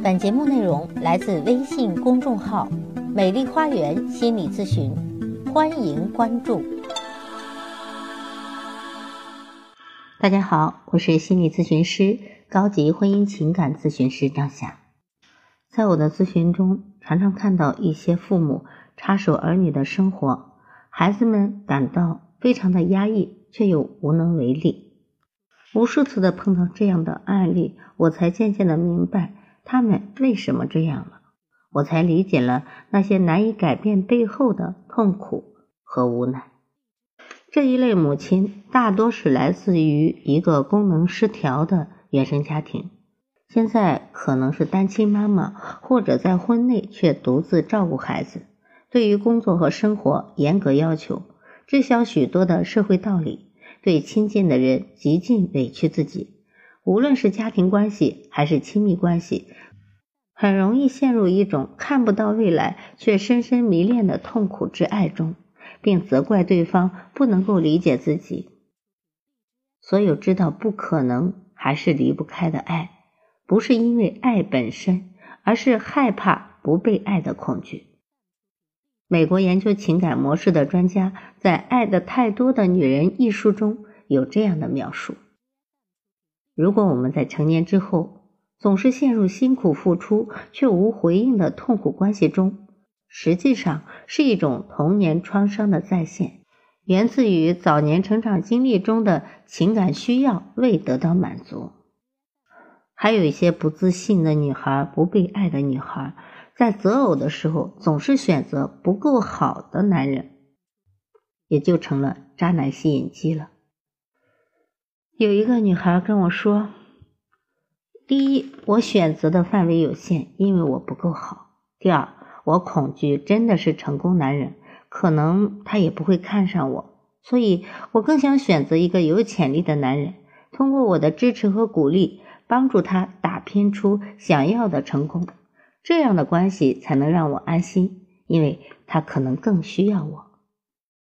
本节目内容来自微信公众号“美丽花园心理咨询”，欢迎关注。大家好，我是心理咨询师、高级婚姻情感咨询师张霞。在我的咨询中，常常看到一些父母插手儿女的生活，孩子们感到非常的压抑，却又无能为力。无数次的碰到这样的案例，我才渐渐的明白。他们为什么这样了？我才理解了那些难以改变背后的痛苦和无奈。这一类母亲大多是来自于一个功能失调的原生家庭，现在可能是单亲妈妈，或者在婚内却独自照顾孩子，对于工作和生活严格要求，知晓许多的社会道理，对亲近的人极尽委屈自己。无论是家庭关系还是亲密关系，很容易陷入一种看不到未来却深深迷恋的痛苦之爱中，并责怪对方不能够理解自己。所有知道不可能还是离不开的爱，不是因为爱本身，而是害怕不被爱的恐惧。美国研究情感模式的专家在《爱的太多的女人》一书中有这样的描述。如果我们在成年之后总是陷入辛苦付出却无回应的痛苦关系中，实际上是一种童年创伤的再现，源自于早年成长经历中的情感需要未得到满足。还有一些不自信的女孩、不被爱的女孩，在择偶的时候总是选择不够好的男人，也就成了渣男吸引机了。有一个女孩跟我说：“第一，我选择的范围有限，因为我不够好；第二，我恐惧真的是成功男人，可能他也不会看上我，所以我更想选择一个有潜力的男人，通过我的支持和鼓励，帮助他打拼出想要的成功，这样的关系才能让我安心，因为他可能更需要我。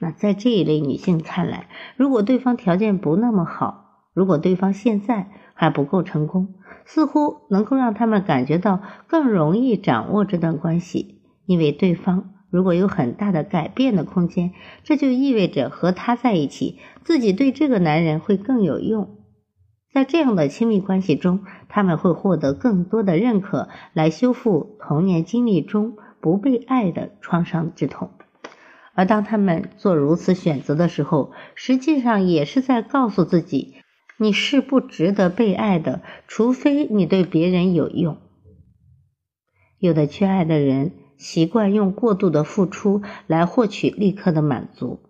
那在这一类女性看来，如果对方条件不那么好，如果对方现在还不够成功，似乎能够让他们感觉到更容易掌握这段关系，因为对方如果有很大的改变的空间，这就意味着和他在一起，自己对这个男人会更有用。在这样的亲密关系中，他们会获得更多的认可，来修复童年经历中不被爱的创伤之痛。而当他们做如此选择的时候，实际上也是在告诉自己。你是不值得被爱的，除非你对别人有用。有的缺爱的人习惯用过度的付出来获取立刻的满足。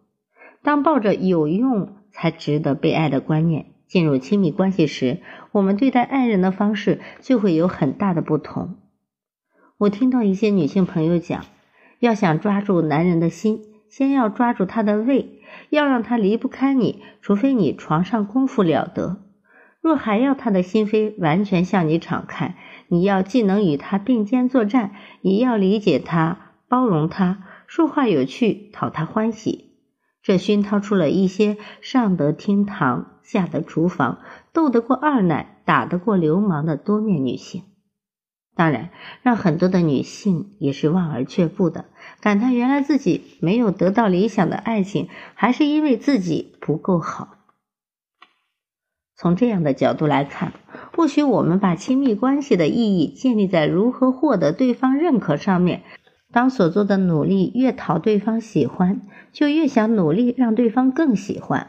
当抱着有用才值得被爱的观念进入亲密关系时，我们对待爱人的方式就会有很大的不同。我听到一些女性朋友讲，要想抓住男人的心，先要抓住他的胃。要让他离不开你，除非你床上功夫了得。若还要他的心扉完全向你敞开，你要既能与他并肩作战，也要理解他、包容他，说话有趣，讨他欢喜。这熏陶出了一些上得厅堂、下得厨房、斗得过二奶、打得过流氓的多面女性。当然，让很多的女性也是望而却步的，感叹原来自己没有得到理想的爱情，还是因为自己不够好。从这样的角度来看，或许我们把亲密关系的意义建立在如何获得对方认可上面。当所做的努力越讨对方喜欢，就越想努力让对方更喜欢。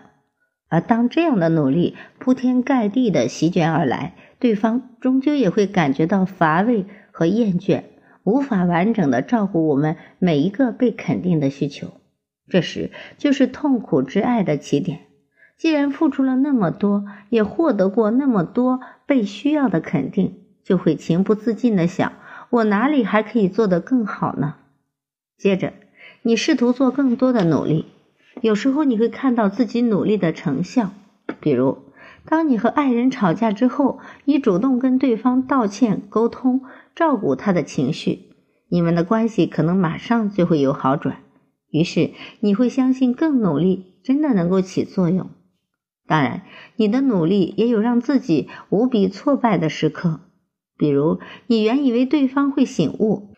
而当这样的努力铺天盖地的席卷而来，对方终究也会感觉到乏味和厌倦，无法完整的照顾我们每一个被肯定的需求。这时就是痛苦之爱的起点。既然付出了那么多，也获得过那么多被需要的肯定，就会情不自禁的想：我哪里还可以做得更好呢？接着，你试图做更多的努力，有时候你会看到自己努力的成效，比如。当你和爱人吵架之后，你主动跟对方道歉、沟通、照顾他的情绪，你们的关系可能马上就会有好转。于是你会相信，更努力真的能够起作用。当然，你的努力也有让自己无比挫败的时刻。比如，你原以为对方会醒悟，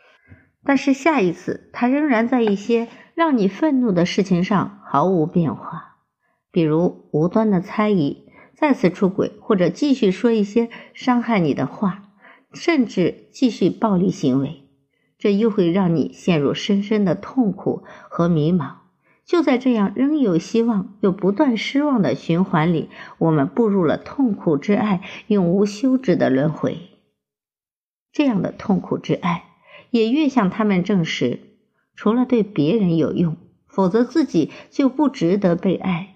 但是下一次他仍然在一些让你愤怒的事情上毫无变化，比如无端的猜疑、再次出轨，或者继续说一些伤害你的话，甚至继续暴力行为，这又会让你陷入深深的痛苦和迷茫。就在这样仍有希望又不断失望的循环里，我们步入了痛苦之爱永无休止的轮回。这样的痛苦之爱，也越向他们证实，除了对别人有用，否则自己就不值得被爱。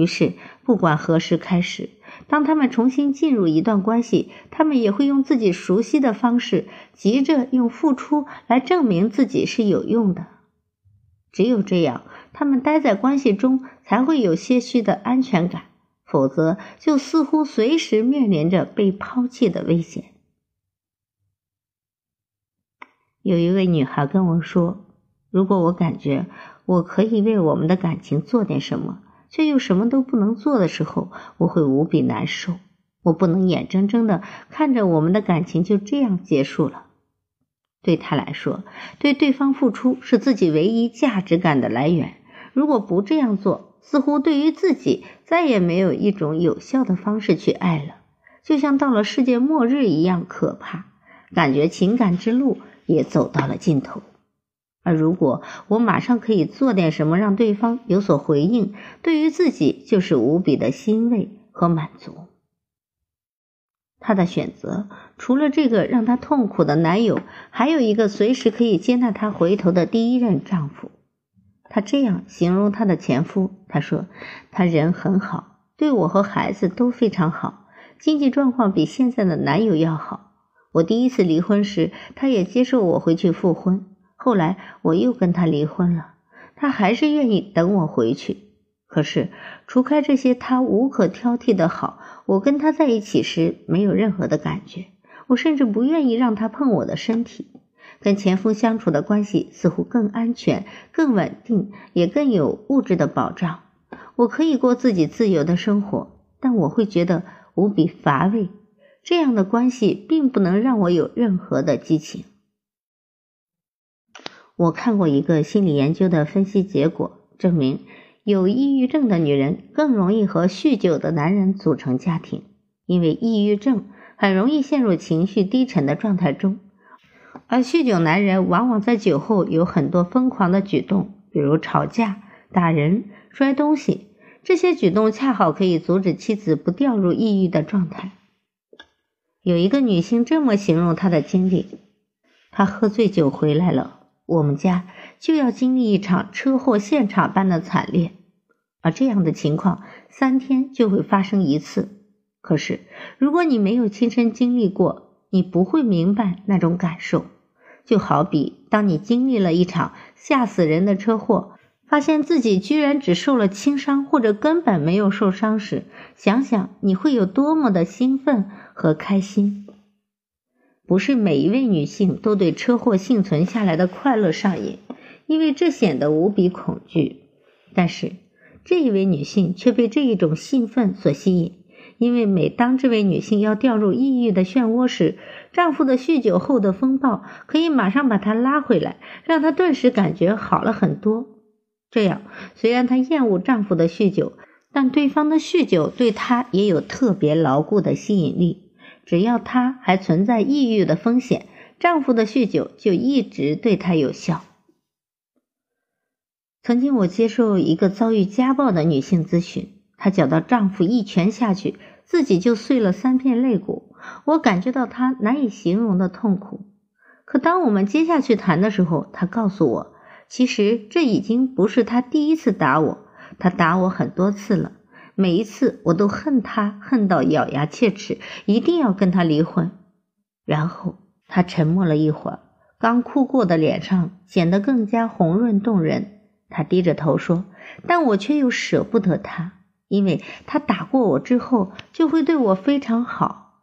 于是，不管何时开始，当他们重新进入一段关系，他们也会用自己熟悉的方式，急着用付出来证明自己是有用的。只有这样，他们待在关系中才会有些许的安全感，否则就似乎随时面临着被抛弃的危险。有一位女孩跟我说：“如果我感觉我可以为我们的感情做点什么，却又什么都不能做的时候，我会无比难受。我不能眼睁睁的看着我们的感情就这样结束了。”对他来说，对对方付出是自己唯一价值感的来源。如果不这样做，似乎对于自己再也没有一种有效的方式去爱了，就像到了世界末日一样可怕。感觉情感之路也走到了尽头。而如果我马上可以做点什么让对方有所回应，对于自己就是无比的欣慰和满足。她的选择除了这个让她痛苦的男友，还有一个随时可以接纳她回头的第一任丈夫。她这样形容她的前夫：“她说，他人很好，对我和孩子都非常好，经济状况比现在的男友要好。我第一次离婚时，他也接受我回去复婚。后来我又跟他离婚了，他还是愿意等我回去。”可是，除开这些他无可挑剔的好，我跟他在一起时没有任何的感觉。我甚至不愿意让他碰我的身体。跟前夫相处的关系似乎更安全、更稳定，也更有物质的保障。我可以过自己自由的生活，但我会觉得无比乏味。这样的关系并不能让我有任何的激情。我看过一个心理研究的分析结果，证明。有抑郁症的女人更容易和酗酒的男人组成家庭，因为抑郁症很容易陷入情绪低沉的状态中，而酗酒男人往往在酒后有很多疯狂的举动，比如吵架、打人、摔东西。这些举动恰好可以阻止妻子不掉入抑郁的状态。有一个女性这么形容她的经历：她喝醉酒回来了。我们家就要经历一场车祸现场般的惨烈，而这样的情况三天就会发生一次。可是，如果你没有亲身经历过，你不会明白那种感受。就好比当你经历了一场吓死人的车祸，发现自己居然只受了轻伤或者根本没有受伤时，想想你会有多么的兴奋和开心。不是每一位女性都对车祸幸存下来的快乐上瘾，因为这显得无比恐惧。但是这一位女性却被这一种兴奋所吸引，因为每当这位女性要掉入抑郁的漩涡时，丈夫的酗酒后的风暴可以马上把她拉回来，让她顿时感觉好了很多。这样，虽然她厌恶丈夫的酗酒，但对方的酗酒对她也有特别牢固的吸引力。只要她还存在抑郁的风险，丈夫的酗酒就一直对她有效。曾经我接受一个遭遇家暴的女性咨询，她讲到丈夫一拳下去，自己就碎了三片肋骨。我感觉到她难以形容的痛苦。可当我们接下去谈的时候，她告诉我，其实这已经不是她第一次打我，她打我很多次了。每一次我都恨他，恨到咬牙切齿，一定要跟他离婚。然后他沉默了一会儿，刚哭过的脸上显得更加红润动人。他低着头说：“但我却又舍不得他，因为他打过我之后就会对我非常好。”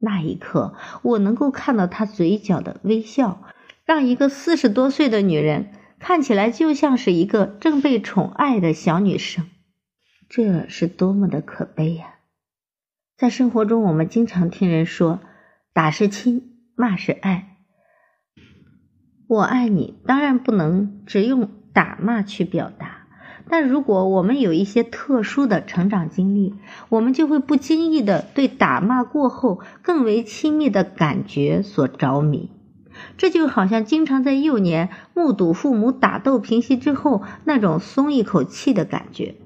那一刻，我能够看到他嘴角的微笑，让一个四十多岁的女人看起来就像是一个正被宠爱的小女生。这是多么的可悲呀！在生活中，我们经常听人说“打是亲，骂是爱”。我爱你，当然不能只用打骂去表达。但如果我们有一些特殊的成长经历，我们就会不经意的对打骂过后更为亲密的感觉所着迷。这就好像经常在幼年目睹父母打斗平息之后那种松一口气的感觉。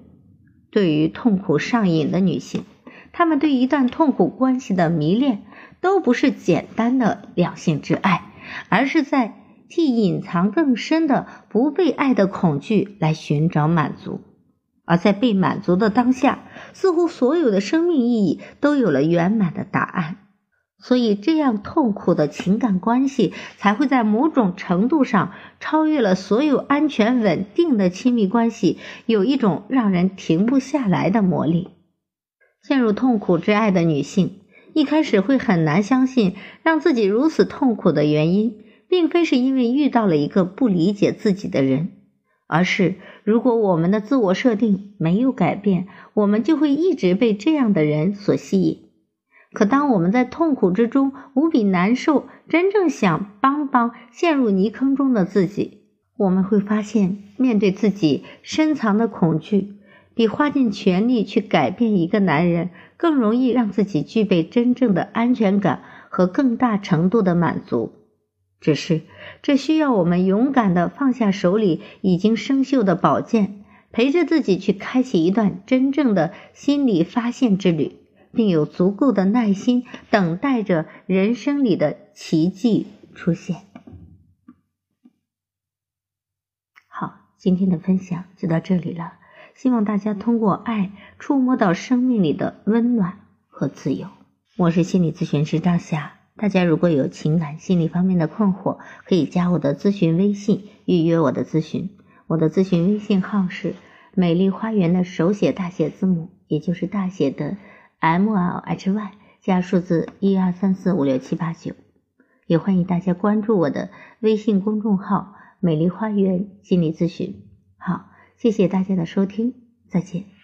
对于痛苦上瘾的女性，她们对一段痛苦关系的迷恋，都不是简单的两性之爱，而是在。替隐藏更深的不被爱的恐惧来寻找满足，而在被满足的当下，似乎所有的生命意义都有了圆满的答案。所以，这样痛苦的情感关系才会在某种程度上超越了所有安全稳定的亲密关系，有一种让人停不下来的魔力。陷入痛苦之爱的女性，一开始会很难相信让自己如此痛苦的原因。并非是因为遇到了一个不理解自己的人，而是如果我们的自我设定没有改变，我们就会一直被这样的人所吸引。可当我们在痛苦之中无比难受，真正想帮帮陷入泥坑中的自己，我们会发现，面对自己深藏的恐惧，比花尽全力去改变一个男人更容易让自己具备真正的安全感和更大程度的满足。只是，这需要我们勇敢的放下手里已经生锈的宝剑，陪着自己去开启一段真正的心理发现之旅，并有足够的耐心等待着人生里的奇迹出现。好，今天的分享就到这里了，希望大家通过爱触摸到生命里的温暖和自由。我是心理咨询师张霞。大家如果有情感心理方面的困惑，可以加我的咨询微信，预约我的咨询。我的咨询微信号是“美丽花园”的手写大写字母，也就是大写的 M L H Y 加数字一二三四五六七八九。也欢迎大家关注我的微信公众号“美丽花园心理咨询”。好，谢谢大家的收听，再见。